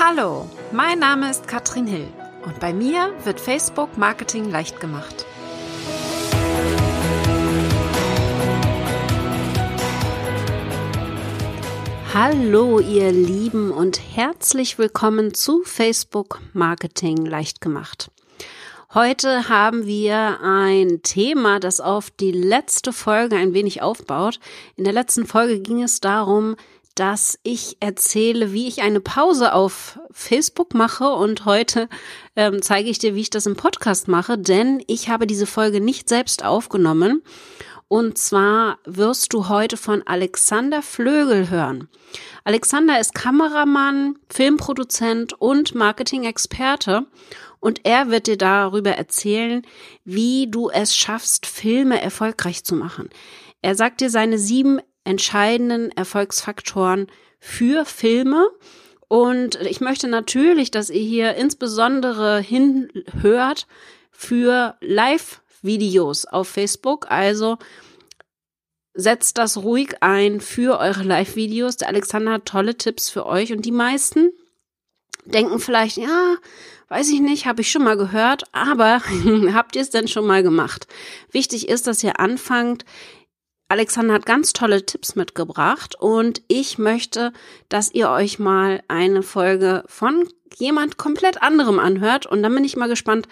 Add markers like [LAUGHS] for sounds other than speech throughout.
Hallo, mein Name ist Katrin Hill und bei mir wird Facebook Marketing leicht gemacht. Hallo ihr Lieben und herzlich willkommen zu Facebook Marketing leicht gemacht. Heute haben wir ein Thema, das auf die letzte Folge ein wenig aufbaut. In der letzten Folge ging es darum, dass ich erzähle, wie ich eine Pause auf Facebook mache und heute ähm, zeige ich dir, wie ich das im Podcast mache, denn ich habe diese Folge nicht selbst aufgenommen. Und zwar wirst du heute von Alexander Flögel hören. Alexander ist Kameramann, Filmproduzent und Marketing-Experte und er wird dir darüber erzählen, wie du es schaffst, Filme erfolgreich zu machen. Er sagt dir seine sieben entscheidenden Erfolgsfaktoren für Filme. Und ich möchte natürlich, dass ihr hier insbesondere hinhört für Live-Videos auf Facebook. Also setzt das ruhig ein für eure Live-Videos. Der Alexander hat tolle Tipps für euch und die meisten denken vielleicht, ja, weiß ich nicht, habe ich schon mal gehört, aber [LAUGHS] habt ihr es denn schon mal gemacht? Wichtig ist, dass ihr anfangt, Alexander hat ganz tolle Tipps mitgebracht und ich möchte, dass ihr euch mal eine Folge von jemand komplett anderem anhört und dann bin ich mal gespannt,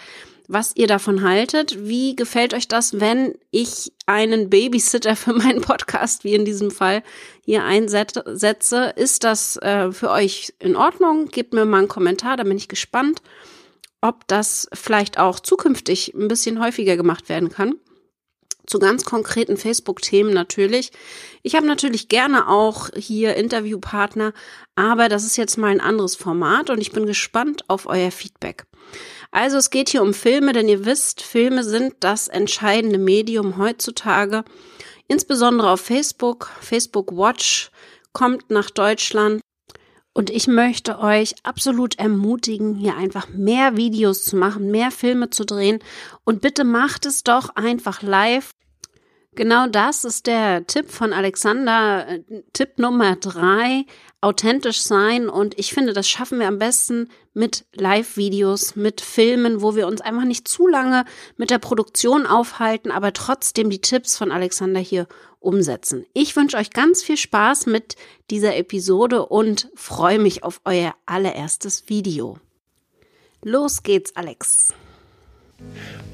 was ihr davon haltet. Wie gefällt euch das, wenn ich einen Babysitter für meinen Podcast, wie in diesem Fall, hier einsetze? Ist das äh, für euch in Ordnung? Gebt mir mal einen Kommentar, da bin ich gespannt, ob das vielleicht auch zukünftig ein bisschen häufiger gemacht werden kann zu ganz konkreten Facebook-Themen natürlich. Ich habe natürlich gerne auch hier Interviewpartner, aber das ist jetzt mal ein anderes Format und ich bin gespannt auf euer Feedback. Also es geht hier um Filme, denn ihr wisst, Filme sind das entscheidende Medium heutzutage, insbesondere auf Facebook. Facebook Watch kommt nach Deutschland. Und ich möchte euch absolut ermutigen, hier einfach mehr Videos zu machen, mehr Filme zu drehen. Und bitte macht es doch einfach live. Genau das ist der Tipp von Alexander. Tipp Nummer drei, authentisch sein. Und ich finde, das schaffen wir am besten mit Live-Videos, mit Filmen, wo wir uns einfach nicht zu lange mit der Produktion aufhalten, aber trotzdem die Tipps von Alexander hier umsetzen. Ich wünsche euch ganz viel Spaß mit dieser Episode und freue mich auf euer allererstes Video. Los geht's, Alex.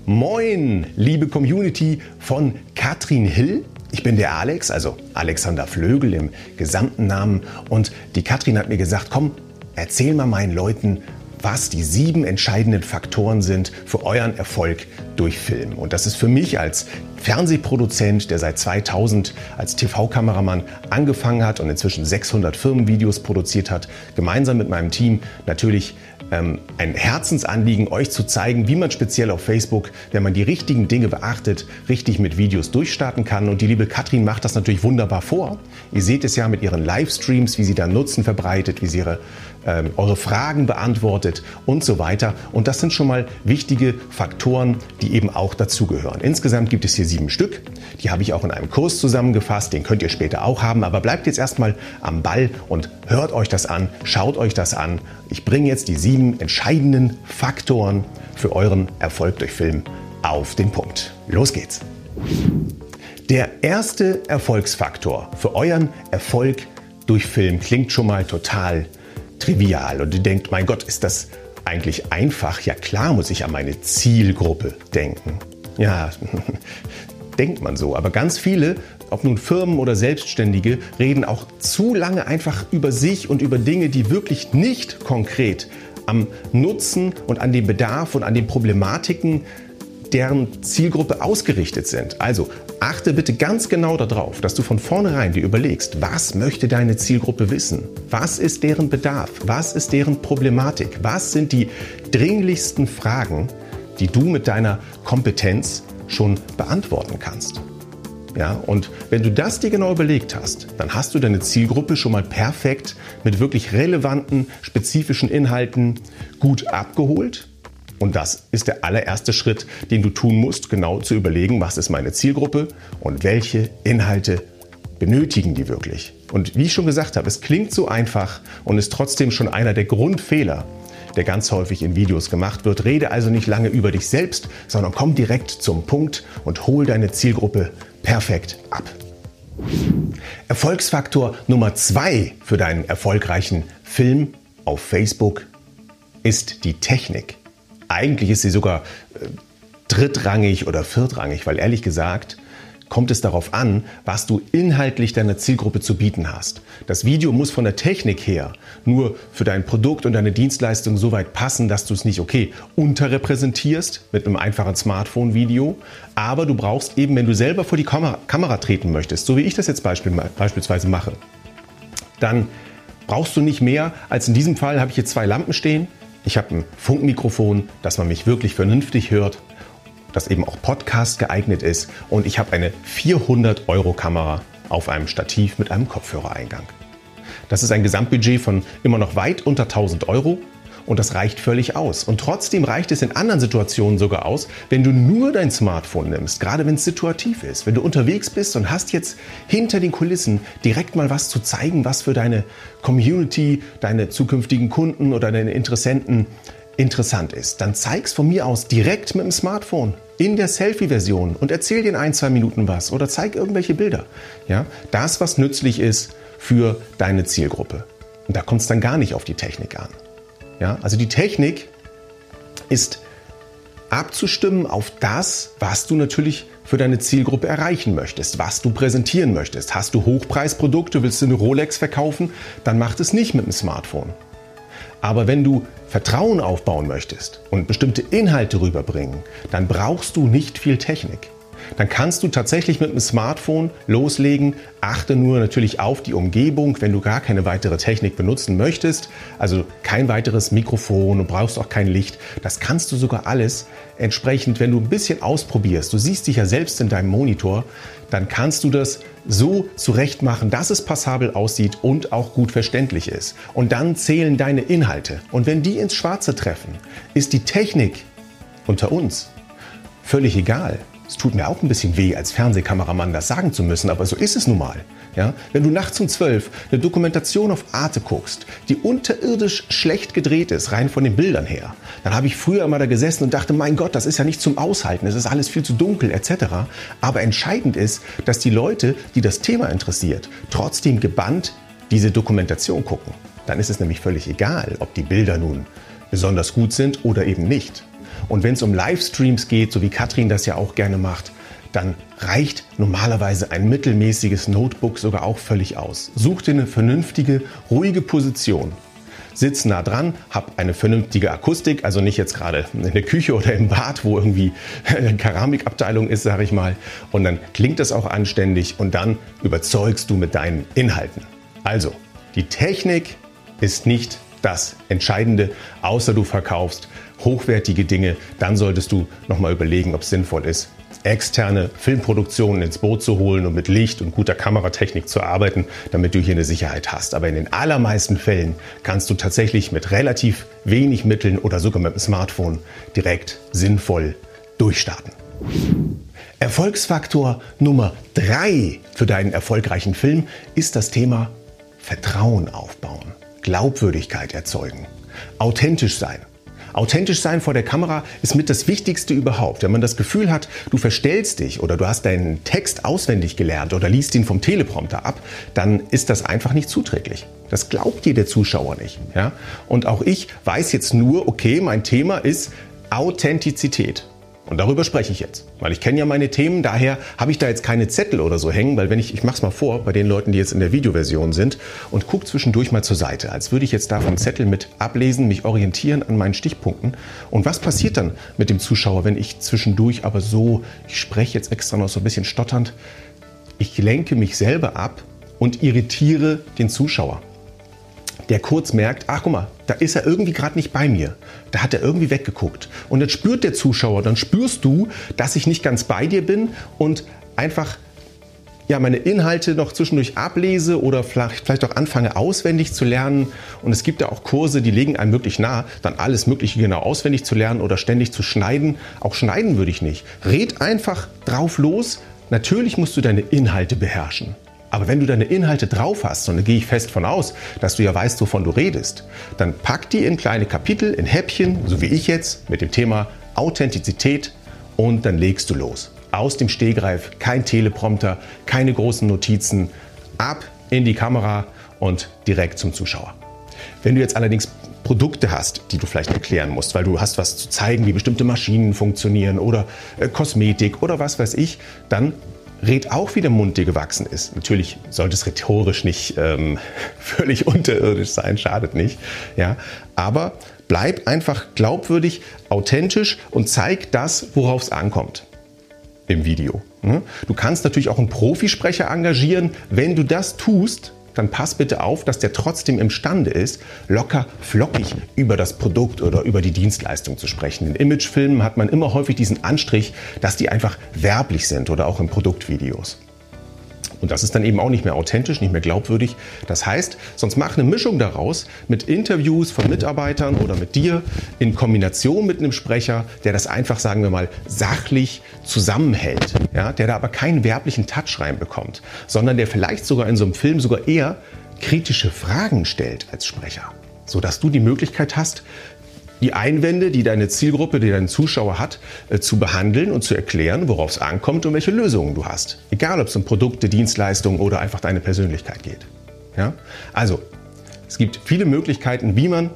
Moin, liebe Community von Katrin Hill. Ich bin der Alex, also Alexander Flögel im gesamten Namen. Und die Katrin hat mir gesagt, komm, erzähl mal meinen Leuten, was die sieben entscheidenden Faktoren sind für euren Erfolg durch Film. Und das ist für mich als Fernsehproduzent, der seit 2000 als TV-Kameramann angefangen hat und inzwischen 600 Firmenvideos produziert hat, gemeinsam mit meinem Team natürlich ähm, ein Herzensanliegen, euch zu zeigen, wie man speziell auf Facebook, wenn man die richtigen Dinge beachtet, richtig mit Videos durchstarten kann. Und die liebe Katrin macht das natürlich wunderbar vor. Ihr seht es ja mit ihren Livestreams, wie sie da Nutzen verbreitet, wie sie ihre ähm, eure Fragen beantwortet und so weiter. Und das sind schon mal wichtige Faktoren, die eben auch dazugehören. Insgesamt gibt es hier sieben Stück. Die habe ich auch in einem Kurs zusammengefasst. Den könnt ihr später auch haben. Aber bleibt jetzt erstmal am Ball und hört euch das an, schaut euch das an. Ich bringe jetzt die sieben entscheidenden Faktoren für euren Erfolg durch Film auf den Punkt. Los geht's. Der erste Erfolgsfaktor für euren Erfolg durch Film klingt schon mal total trivial und ihr denkt, mein Gott, ist das eigentlich einfach? Ja klar muss ich an meine Zielgruppe denken. Ja, [LAUGHS] denkt man so, aber ganz viele, ob nun Firmen oder Selbstständige, reden auch zu lange einfach über sich und über Dinge, die wirklich nicht konkret am Nutzen und an dem Bedarf und an den Problematiken deren Zielgruppe ausgerichtet sind. Also achte bitte ganz genau darauf, dass du von vornherein dir überlegst, was möchte deine Zielgruppe wissen? Was ist deren Bedarf? Was ist deren Problematik? Was sind die dringlichsten Fragen, die du mit deiner Kompetenz schon beantworten kannst? Ja, und wenn du das dir genau überlegt hast, dann hast du deine Zielgruppe schon mal perfekt mit wirklich relevanten, spezifischen Inhalten gut abgeholt und das ist der allererste Schritt, den du tun musst, genau zu überlegen, was ist meine Zielgruppe und welche Inhalte benötigen die wirklich. Und wie ich schon gesagt habe, es klingt so einfach und ist trotzdem schon einer der Grundfehler, der ganz häufig in Videos gemacht wird. Rede also nicht lange über dich selbst, sondern komm direkt zum Punkt und hol deine Zielgruppe perfekt ab. Erfolgsfaktor Nummer zwei für deinen erfolgreichen Film auf Facebook ist die Technik. Eigentlich ist sie sogar äh, drittrangig oder viertrangig, weil ehrlich gesagt, kommt es darauf an, was du inhaltlich deiner Zielgruppe zu bieten hast. Das Video muss von der Technik her nur für dein Produkt und deine Dienstleistung so weit passen, dass du es nicht, okay, unterrepräsentierst mit einem einfachen Smartphone-Video, aber du brauchst eben, wenn du selber vor die Kamera, treten möchtest, so wie ich das jetzt beispiel, beispielsweise mache, dann brauchst du nicht mehr als in diesem Fall habe ich hier zwei Lampen stehen. Ich habe ein Funkmikrofon, dass man mich wirklich vernünftig hört das eben auch Podcast geeignet ist und ich habe eine 400 Euro Kamera auf einem Stativ mit einem Kopfhörereingang. Das ist ein Gesamtbudget von immer noch weit unter 1000 Euro und das reicht völlig aus. Und trotzdem reicht es in anderen Situationen sogar aus, wenn du nur dein Smartphone nimmst, gerade wenn es situativ ist. Wenn du unterwegs bist und hast jetzt hinter den Kulissen direkt mal was zu zeigen, was für deine Community, deine zukünftigen Kunden oder deine Interessenten interessant ist, dann zeig's von mir aus direkt mit dem Smartphone in der Selfie-Version und erzähl dir in ein, zwei Minuten was oder zeig irgendwelche Bilder. Ja, das, was nützlich ist für deine Zielgruppe. Und da kommt es dann gar nicht auf die Technik an. Ja, also die Technik ist abzustimmen auf das, was du natürlich für deine Zielgruppe erreichen möchtest, was du präsentieren möchtest. Hast du Hochpreisprodukte, willst du eine Rolex verkaufen, dann mach es nicht mit dem Smartphone. Aber wenn du Vertrauen aufbauen möchtest und bestimmte Inhalte rüberbringen, dann brauchst du nicht viel Technik. Dann kannst du tatsächlich mit dem Smartphone loslegen. Achte nur natürlich auf die Umgebung, wenn du gar keine weitere Technik benutzen möchtest. Also kein weiteres Mikrofon und brauchst auch kein Licht. Das kannst du sogar alles entsprechend, wenn du ein bisschen ausprobierst. Du siehst dich ja selbst in deinem Monitor dann kannst du das so zurecht machen, dass es passabel aussieht und auch gut verständlich ist. Und dann zählen deine Inhalte. Und wenn die ins Schwarze treffen, ist die Technik unter uns völlig egal. Es tut mir auch ein bisschen weh, als Fernsehkameramann das sagen zu müssen, aber so ist es nun mal. Ja? Wenn du nachts um zwölf eine Dokumentation auf Arte guckst, die unterirdisch schlecht gedreht ist, rein von den Bildern her, dann habe ich früher immer da gesessen und dachte, mein Gott, das ist ja nicht zum Aushalten, es ist alles viel zu dunkel etc. Aber entscheidend ist, dass die Leute, die das Thema interessiert, trotzdem gebannt diese Dokumentation gucken. Dann ist es nämlich völlig egal, ob die Bilder nun besonders gut sind oder eben nicht. Und wenn es um Livestreams geht, so wie Katrin das ja auch gerne macht, dann reicht normalerweise ein mittelmäßiges Notebook sogar auch völlig aus. Such dir eine vernünftige, ruhige Position. Sitz nah dran, hab eine vernünftige Akustik, also nicht jetzt gerade in der Küche oder im Bad, wo irgendwie eine Keramikabteilung ist, sage ich mal. Und dann klingt das auch anständig und dann überzeugst du mit deinen Inhalten. Also, die Technik ist nicht das Entscheidende, außer du verkaufst hochwertige Dinge, dann solltest du nochmal überlegen, ob es sinnvoll ist, externe Filmproduktionen ins Boot zu holen und mit Licht und guter Kameratechnik zu arbeiten, damit du hier eine Sicherheit hast. Aber in den allermeisten Fällen kannst du tatsächlich mit relativ wenig Mitteln oder sogar mit dem Smartphone direkt sinnvoll durchstarten. Erfolgsfaktor Nummer drei für deinen erfolgreichen Film ist das Thema Vertrauen aufbauen, Glaubwürdigkeit erzeugen, authentisch sein. Authentisch sein vor der Kamera ist mit das Wichtigste überhaupt. Wenn man das Gefühl hat, du verstellst dich oder du hast deinen Text auswendig gelernt oder liest ihn vom Teleprompter ab, dann ist das einfach nicht zuträglich. Das glaubt dir der Zuschauer nicht. Ja? Und auch ich weiß jetzt nur, okay, mein Thema ist Authentizität. Und darüber spreche ich jetzt, weil ich kenne ja meine Themen, daher habe ich da jetzt keine Zettel oder so hängen, weil wenn ich, ich mache es mal vor, bei den Leuten, die jetzt in der Videoversion sind und gucke zwischendurch mal zur Seite, als würde ich jetzt davon Zettel mit ablesen, mich orientieren an meinen Stichpunkten. Und was passiert dann mit dem Zuschauer, wenn ich zwischendurch aber so, ich spreche jetzt extra noch so ein bisschen stotternd, ich lenke mich selber ab und irritiere den Zuschauer der kurz merkt, ach guck mal, da ist er irgendwie gerade nicht bei mir. Da hat er irgendwie weggeguckt. Und dann spürt der Zuschauer, dann spürst du, dass ich nicht ganz bei dir bin und einfach ja, meine Inhalte noch zwischendurch ablese oder vielleicht, auch anfange auswendig zu lernen. Und es gibt ja auch Kurse, die legen einem wirklich nah, dann alles Mögliche genau auswendig zu lernen oder ständig zu schneiden. Auch schneiden würde ich nicht. Red einfach drauf los. Natürlich musst du deine Inhalte beherrschen. Aber wenn du deine Inhalte drauf hast, und da gehe ich fest von aus, dass du ja weißt, wovon du redest, dann pack die in kleine Kapitel, in Häppchen, so wie ich jetzt, mit dem Thema Authentizität und dann legst du los. Aus dem Stehgreif, kein Teleprompter, keine großen Notizen, ab in die Kamera und direkt zum Zuschauer. Wenn du jetzt allerdings Produkte hast, die du vielleicht erklären musst, weil du hast was zu zeigen, wie bestimmte Maschinen funktionieren oder äh, Kosmetik oder was weiß ich, dann red auch, wie der Mund dir gewachsen ist. Natürlich sollte es rhetorisch nicht ähm, [LAUGHS] völlig unterirdisch sein, schadet nicht. Ja, aber bleib einfach glaubwürdig, authentisch und zeig das, worauf es ankommt im Video. Ne? Du kannst natürlich auch einen Profisprecher engagieren. Wenn du das tust, dann pass bitte auf, dass der trotzdem imstande ist, locker flockig über das Produkt oder über die Dienstleistung zu sprechen. In Imagefilmen hat man immer häufig diesen Anstrich, dass die einfach werblich sind oder auch in Produktvideos. Und das ist dann eben auch nicht mehr authentisch, nicht mehr glaubwürdig. Das heißt, sonst mach eine Mischung daraus mit Interviews von Mitarbeitern oder mit dir in Kombination mit einem Sprecher, der das einfach, sagen wir mal, sachlich zusammenhält. Ja, der da aber keinen werblichen Touch reinbekommt, sondern der vielleicht sogar in so einem Film sogar eher kritische Fragen stellt als Sprecher sodass du die Möglichkeit hast, die Einwände, die deine Zielgruppe, die dein Zuschauer hat, äh, zu behandeln und zu erklären, worauf es ankommt und welche Lösungen du hast. Egal, ob es um Produkte, Dienstleistungen oder einfach deine Persönlichkeit geht. Ja? Also, es gibt viele Möglichkeiten, wie man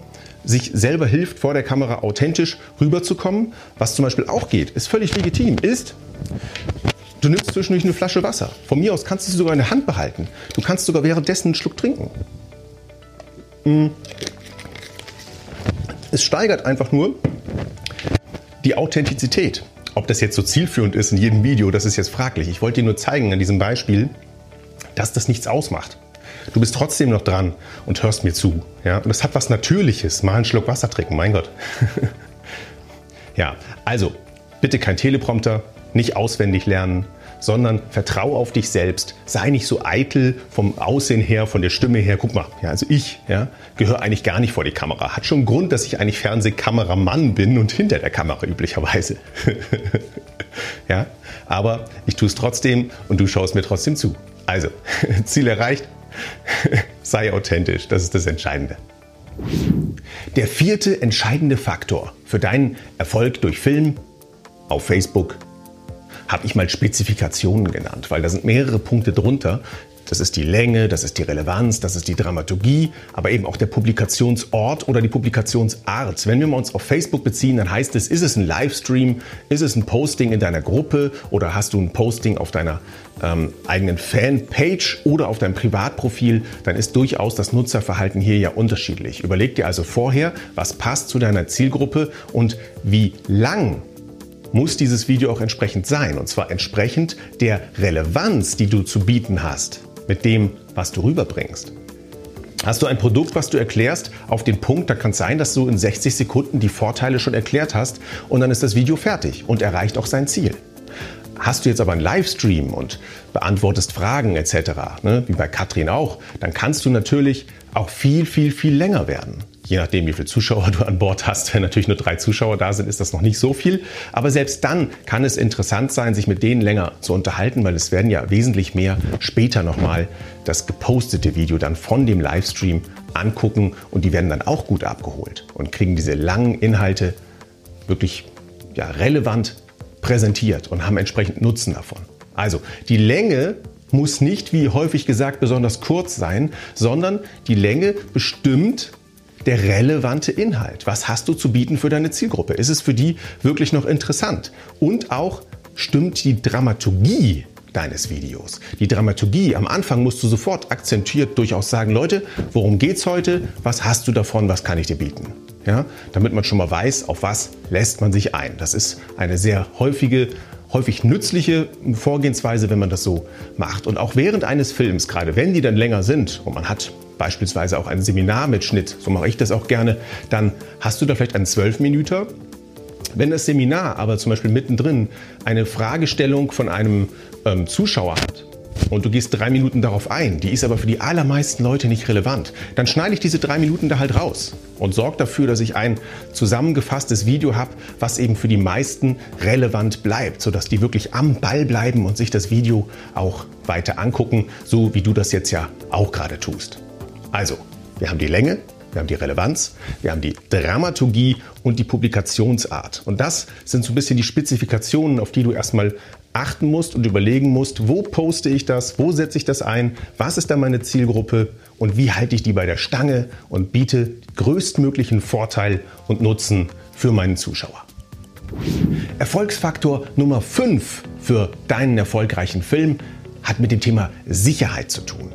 sich selber hilft, vor der Kamera authentisch rüberzukommen. Was zum Beispiel auch geht, ist völlig legitim, ist, du nimmst zwischendurch eine Flasche Wasser. Von mir aus kannst du sie sogar in der Hand behalten. Du kannst sogar währenddessen einen Schluck trinken. Hm. Es steigert einfach nur die Authentizität. Ob das jetzt so zielführend ist in jedem Video, das ist jetzt fraglich. Ich wollte dir nur zeigen an diesem Beispiel, dass das nichts ausmacht. Du bist trotzdem noch dran und hörst mir zu. Ja? Und das hat was Natürliches. Mal einen Schluck Wasser trinken, mein Gott. [LAUGHS] ja, also bitte kein Teleprompter, nicht auswendig lernen, sondern vertrau auf dich selbst. Sei nicht so eitel vom Aussehen her, von der Stimme her. Guck mal, ja, also ich ja, gehöre eigentlich gar nicht vor die Kamera. Hat schon Grund, dass ich eigentlich Fernsehkameramann bin und hinter der Kamera üblicherweise. [LAUGHS] ja, aber ich tue es trotzdem und du schaust mir trotzdem zu. Also, [LAUGHS] Ziel erreicht. [LAUGHS] Sei authentisch, das ist das Entscheidende. Der vierte entscheidende Faktor für deinen Erfolg durch Film auf Facebook habe ich mal Spezifikationen genannt, weil da sind mehrere Punkte drunter. Das ist die Länge, das ist die Relevanz, das ist die Dramaturgie, aber eben auch der Publikationsort oder die Publikationsart. Wenn wir uns auf Facebook beziehen, dann heißt es, ist es ein Livestream, ist es ein Posting in deiner Gruppe oder hast du ein Posting auf deiner ähm, eigenen Fanpage oder auf deinem Privatprofil, dann ist durchaus das Nutzerverhalten hier ja unterschiedlich. Überleg dir also vorher, was passt zu deiner Zielgruppe und wie lang muss dieses Video auch entsprechend sein. Und zwar entsprechend der Relevanz, die du zu bieten hast mit dem, was du rüberbringst. Hast du ein Produkt, was du erklärst, auf den Punkt, da kann es sein, dass du in 60 Sekunden die Vorteile schon erklärt hast und dann ist das Video fertig und erreicht auch sein Ziel. Hast du jetzt aber einen Livestream und beantwortest Fragen etc., ne, wie bei Katrin auch, dann kannst du natürlich auch viel, viel, viel länger werden je nachdem, wie viele Zuschauer du an Bord hast. Wenn natürlich nur drei Zuschauer da sind, ist das noch nicht so viel. Aber selbst dann kann es interessant sein, sich mit denen länger zu unterhalten, weil es werden ja wesentlich mehr später nochmal das gepostete Video dann von dem Livestream angucken und die werden dann auch gut abgeholt und kriegen diese langen Inhalte wirklich ja, relevant präsentiert und haben entsprechend Nutzen davon. Also die Länge muss nicht, wie häufig gesagt, besonders kurz sein, sondern die Länge bestimmt der relevante Inhalt. Was hast du zu bieten für deine Zielgruppe? Ist es für die wirklich noch interessant? Und auch stimmt die Dramaturgie deines Videos. Die Dramaturgie, am Anfang musst du sofort akzentuiert durchaus sagen, Leute, worum geht's heute? Was hast du davon? Was kann ich dir bieten? Ja, damit man schon mal weiß, auf was lässt man sich ein. Das ist eine sehr häufige häufig nützliche Vorgehensweise, wenn man das so macht. Und auch während eines Films, gerade wenn die dann länger sind und man hat beispielsweise auch ein Seminarmitschnitt, so mache ich das auch gerne, dann hast du da vielleicht einen 12 Minuten. Wenn das Seminar aber zum Beispiel mittendrin eine Fragestellung von einem ähm, Zuschauer hat, und du gehst drei Minuten darauf ein, die ist aber für die allermeisten Leute nicht relevant, dann schneide ich diese drei Minuten da halt raus und sorge dafür, dass ich ein zusammengefasstes Video habe, was eben für die meisten relevant bleibt, sodass die wirklich am Ball bleiben und sich das Video auch weiter angucken, so wie du das jetzt ja auch gerade tust. Also, wir haben die Länge, wir haben die Relevanz, wir haben die Dramaturgie und die Publikationsart. Und das sind so ein bisschen die Spezifikationen, auf die du erstmal achten musst und überlegen musst, wo poste ich das, wo setze ich das ein, was ist da meine Zielgruppe und wie halte ich die bei der Stange und biete größtmöglichen Vorteil und Nutzen für meinen Zuschauer. Erfolgsfaktor Nummer 5 für deinen erfolgreichen Film hat mit dem Thema Sicherheit zu tun.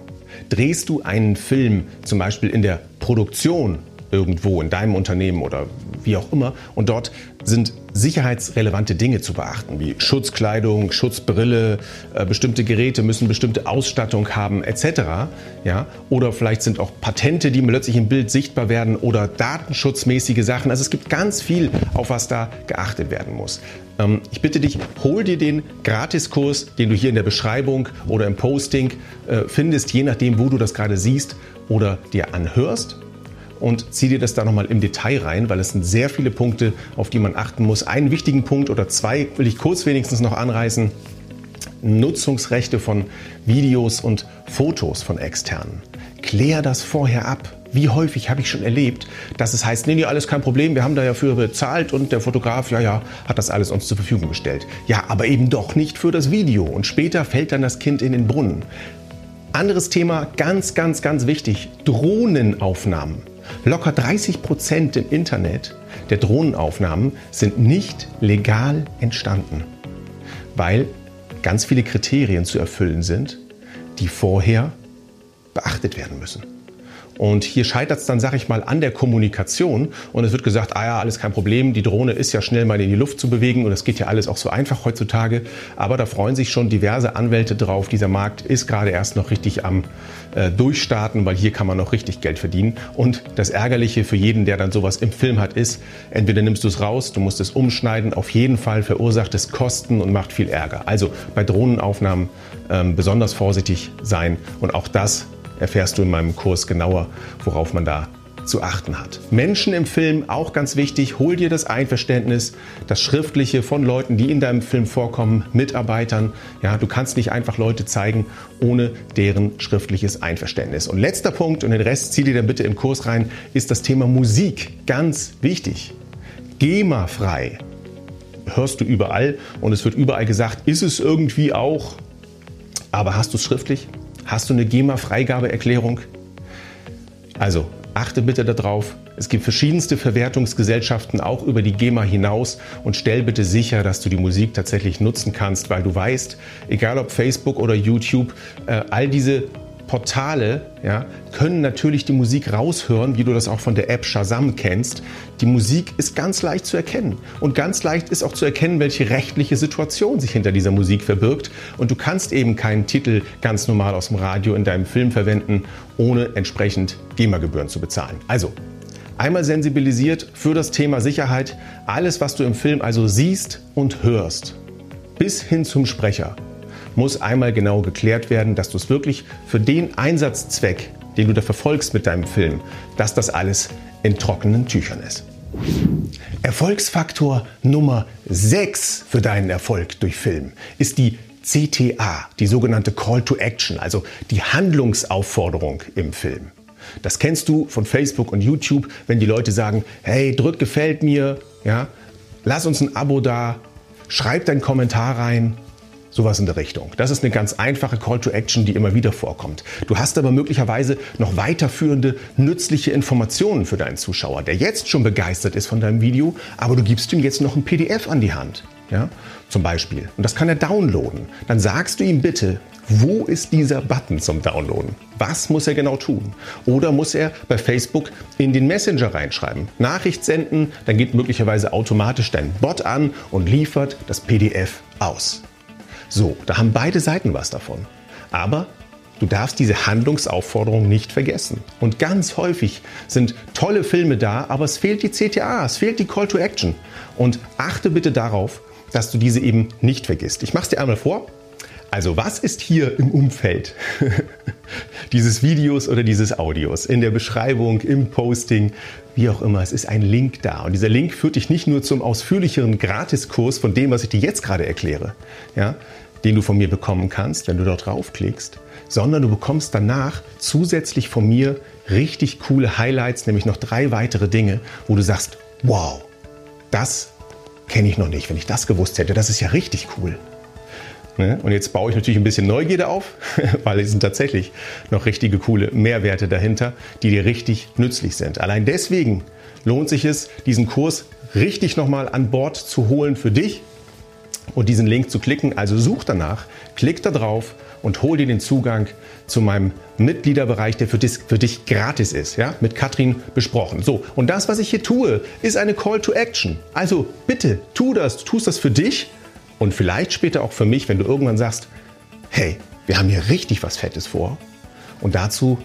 Drehst du einen Film zum Beispiel in der Produktion irgendwo in deinem Unternehmen oder wie auch immer. Und dort sind sicherheitsrelevante Dinge zu beachten, wie Schutzkleidung, Schutzbrille, äh, bestimmte Geräte müssen bestimmte Ausstattung haben, etc. Ja? Oder vielleicht sind auch Patente, die plötzlich im Bild sichtbar werden oder datenschutzmäßige Sachen. Also es gibt ganz viel, auf was da geachtet werden muss. Ähm, ich bitte dich, hol dir den Gratiskurs, den du hier in der Beschreibung oder im Posting äh, findest, je nachdem, wo du das gerade siehst oder dir anhörst und zieh dir das da nochmal im Detail rein, weil es sind sehr viele Punkte, auf die man achten muss. Einen wichtigen Punkt oder zwei will ich kurz wenigstens noch anreißen. Nutzungsrechte von Videos und Fotos von externen. Klär das vorher ab. Wie häufig habe ich schon erlebt, dass es heißt, nee, nee, alles kein Problem, wir haben da ja für bezahlt und der Fotograf, ja, ja, hat das alles uns zur Verfügung gestellt. Ja, aber eben doch nicht für das Video und später fällt dann das Kind in den Brunnen. Anderes Thema, ganz, ganz, ganz wichtig, Drohnenaufnahmen. Locker 30 Prozent im Internet der Drohnenaufnahmen sind nicht legal entstanden, weil ganz viele Kriterien zu erfüllen sind, die vorher beachtet werden müssen. Und hier scheitert es dann, sag ich mal, an der Kommunikation. Und es wird gesagt, ah ja, alles kein Problem, die Drohne ist ja schnell mal in die Luft zu bewegen und das geht ja alles auch so einfach heutzutage. Aber da freuen sich schon diverse Anwälte drauf. Dieser Markt ist gerade erst noch richtig am äh, Durchstarten, weil hier kann man noch richtig Geld verdienen. Und das Ärgerliche für jeden, der dann sowas im Film hat, ist, entweder nimmst du es raus, du musst es umschneiden, auf jeden Fall verursacht es Kosten und macht viel Ärger. Also bei Drohnenaufnahmen ähm, besonders vorsichtig sein und auch das erfährst du in meinem Kurs genauer, worauf man da zu achten hat. Menschen im Film, auch ganz wichtig, hol dir das Einverständnis, das Schriftliche von Leuten, die in deinem Film vorkommen, Mitarbeitern. Ja, du kannst nicht einfach Leute zeigen ohne deren schriftliches Einverständnis. Und letzter Punkt, und den Rest zieh dir dann bitte im Kurs rein, ist das Thema Musik. Ganz wichtig. GEMA-frei. Hörst du überall und es wird überall gesagt, ist es irgendwie auch. Aber hast du es schriftlich? Hast du eine GEMA-Freigabeerklärung? Also achte bitte darauf. Es gibt verschiedenste Verwertungsgesellschaften auch über die GEMA hinaus und stell bitte sicher, dass du die Musik tatsächlich nutzen kannst, weil du weißt, egal ob Facebook oder YouTube, äh, all diese Portale ja, können natürlich die Musik raushören, wie du das auch von der App Shazam kennst. Die Musik ist ganz leicht zu erkennen. Und ganz leicht ist auch zu erkennen, welche rechtliche Situation sich hinter dieser Musik verbirgt. Und du kannst eben keinen Titel ganz normal aus dem Radio in deinem Film verwenden, ohne entsprechend GEMA-Gebühren zu bezahlen. Also, einmal sensibilisiert für das Thema Sicherheit. Alles, was du im Film also siehst und hörst, bis hin zum Sprecher muss einmal genau geklärt werden, dass du es wirklich für den Einsatzzweck, den du da verfolgst mit deinem Film, dass das alles in trockenen Tüchern ist. Erfolgsfaktor Nummer 6 für deinen Erfolg durch Film ist die CTA, die sogenannte Call to Action, also die Handlungsaufforderung im Film. Das kennst du von Facebook und YouTube, wenn die Leute sagen, hey, drück gefällt mir, ja, lass uns ein Abo da, schreib deinen Kommentar rein Sowas in der Richtung. Das ist eine ganz einfache Call to Action, die immer wieder vorkommt. Du hast aber möglicherweise noch weiterführende, nützliche Informationen für deinen Zuschauer, der jetzt schon begeistert ist von deinem Video, aber du gibst ihm jetzt noch ein PDF an die Hand. Ja? Zum Beispiel. Und das kann er downloaden. Dann sagst du ihm bitte, wo ist dieser Button zum Downloaden? Was muss er genau tun? Oder muss er bei Facebook in den Messenger reinschreiben, Nachricht senden, dann geht möglicherweise automatisch dein Bot an und liefert das PDF aus. So, da haben beide Seiten was davon. Aber du darfst diese Handlungsaufforderung nicht vergessen. Und ganz häufig sind tolle Filme da, aber es fehlt die CTA, es fehlt die Call to Action. Und achte bitte darauf, dass du diese eben nicht vergisst. Ich mache es dir einmal vor. Also was ist hier im Umfeld [LAUGHS] dieses Videos oder dieses Audios? In der Beschreibung, im Posting, wie auch immer. Es ist ein Link da. Und dieser Link führt dich nicht nur zum ausführlicheren Gratiskurs von dem, was ich dir jetzt gerade erkläre, ja, den du von mir bekommen kannst, wenn du dort draufklickst, sondern du bekommst danach zusätzlich von mir richtig coole Highlights, nämlich noch drei weitere Dinge, wo du sagst, wow, das kenne ich noch nicht. Wenn ich das gewusst hätte, das ist ja richtig cool. Ne? Und jetzt baue ich natürlich ein bisschen Neugierde auf, [LAUGHS] weil es sind tatsächlich noch richtige coole Mehrwerte dahinter, die dir richtig nützlich sind. Allein deswegen lohnt sich es, diesen Kurs richtig nochmal an Bord zu holen für dich und diesen Link zu klicken. Also such danach, klick da drauf und hol dir den Zugang zu meinem Mitgliederbereich, der für dich, für dich gratis ist, ja, mit Katrin besprochen. So, und das, was ich hier tue, ist eine Call to Action. Also bitte, tu das, du tust das für dich und vielleicht später auch für mich, wenn du irgendwann sagst, hey, wir haben hier richtig was Fettes vor. Und dazu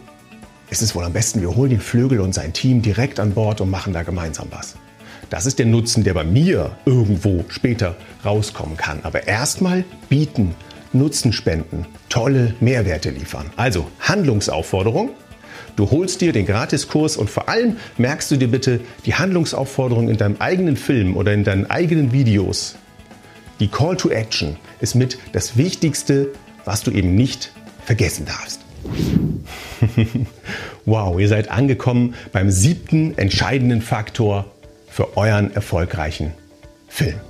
ist es wohl am besten, wir holen den Flügel und sein Team direkt an Bord und machen da gemeinsam was. Das ist der Nutzen, der bei mir irgendwo später rauskommen kann. Aber erstmal bieten, Nutzen spenden, tolle Mehrwerte liefern. Also Handlungsaufforderung. Du holst dir den Gratiskurs und vor allem merkst du dir bitte die Handlungsaufforderung in deinem eigenen Film oder in deinen eigenen Videos die Call to Action ist mit das Wichtigste, was du eben nicht vergessen darfst. [LAUGHS] wow, ihr seid angekommen beim siebten entscheidenden Faktor für euren erfolgreichen Film.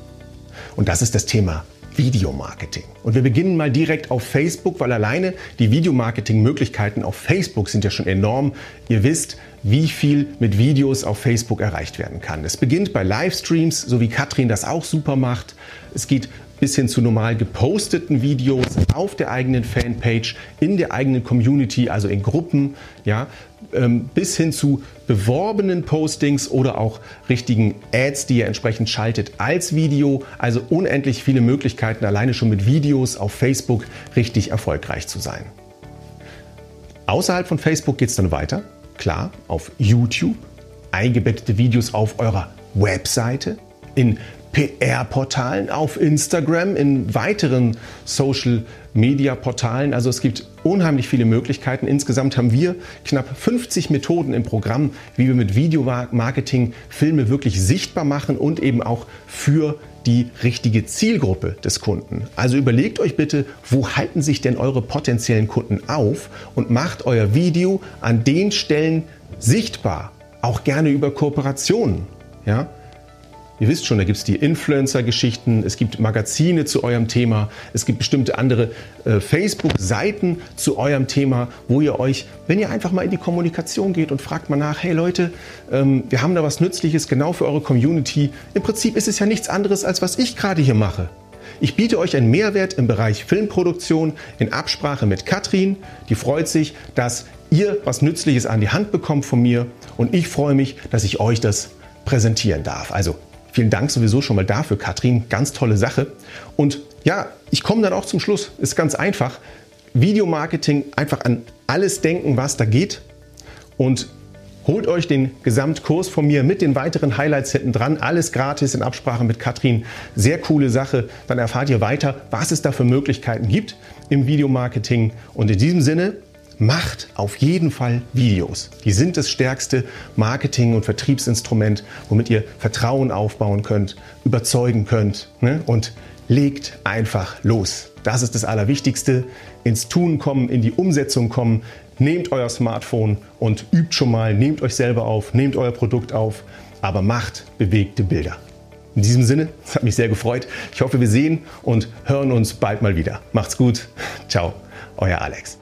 Und das ist das Thema Videomarketing. Und wir beginnen mal direkt auf Facebook, weil alleine die Videomarketing-Möglichkeiten auf Facebook sind ja schon enorm. Ihr wisst, wie viel mit Videos auf Facebook erreicht werden kann. Es beginnt bei Livestreams, so wie Katrin das auch super macht. Es geht bis hin zu normal geposteten Videos auf der eigenen Fanpage, in der eigenen Community, also in Gruppen, ja, ähm, bis hin zu beworbenen Postings oder auch richtigen Ads, die ihr entsprechend schaltet als Video. Also unendlich viele Möglichkeiten, alleine schon mit Videos auf Facebook richtig erfolgreich zu sein. Außerhalb von Facebook geht es dann weiter, klar, auf YouTube, eingebettete Videos auf eurer Webseite, in PR-Portalen, auf Instagram, in weiteren Social-Media-Portalen. Also es gibt unheimlich viele Möglichkeiten. Insgesamt haben wir knapp 50 Methoden im Programm, wie wir mit Videomarketing Filme wirklich sichtbar machen und eben auch für die richtige Zielgruppe des Kunden. Also überlegt euch bitte, wo halten sich denn eure potenziellen Kunden auf und macht euer Video an den Stellen sichtbar, auch gerne über Kooperationen. Ja? Ihr wisst schon, da gibt es die Influencer-Geschichten, es gibt Magazine zu eurem Thema, es gibt bestimmte andere äh, Facebook-Seiten zu eurem Thema, wo ihr euch, wenn ihr einfach mal in die Kommunikation geht und fragt mal nach, hey Leute, ähm, wir haben da was Nützliches genau für eure Community. Im Prinzip ist es ja nichts anderes, als was ich gerade hier mache. Ich biete euch einen Mehrwert im Bereich Filmproduktion in Absprache mit Katrin. Die freut sich, dass ihr was Nützliches an die Hand bekommt von mir und ich freue mich, dass ich euch das präsentieren darf. Also Vielen Dank sowieso schon mal dafür, Katrin. Ganz tolle Sache. Und ja, ich komme dann auch zum Schluss. Ist ganz einfach. Videomarketing, einfach an alles denken, was da geht. Und holt euch den Gesamtkurs von mir mit den weiteren Highlights hinten dran. Alles gratis in Absprache mit Katrin. Sehr coole Sache. Dann erfahrt ihr weiter, was es da für Möglichkeiten gibt im Videomarketing. Und in diesem Sinne, Macht auf jeden Fall Videos. Die sind das stärkste Marketing- und Vertriebsinstrument, womit ihr Vertrauen aufbauen könnt, überzeugen könnt ne? und legt einfach los. Das ist das Allerwichtigste. Ins Tun kommen, in die Umsetzung kommen. Nehmt euer Smartphone und übt schon mal, nehmt euch selber auf, nehmt euer Produkt auf, aber macht bewegte Bilder. In diesem Sinne, es hat mich sehr gefreut. Ich hoffe, wir sehen und hören uns bald mal wieder. Macht's gut. Ciao, euer Alex.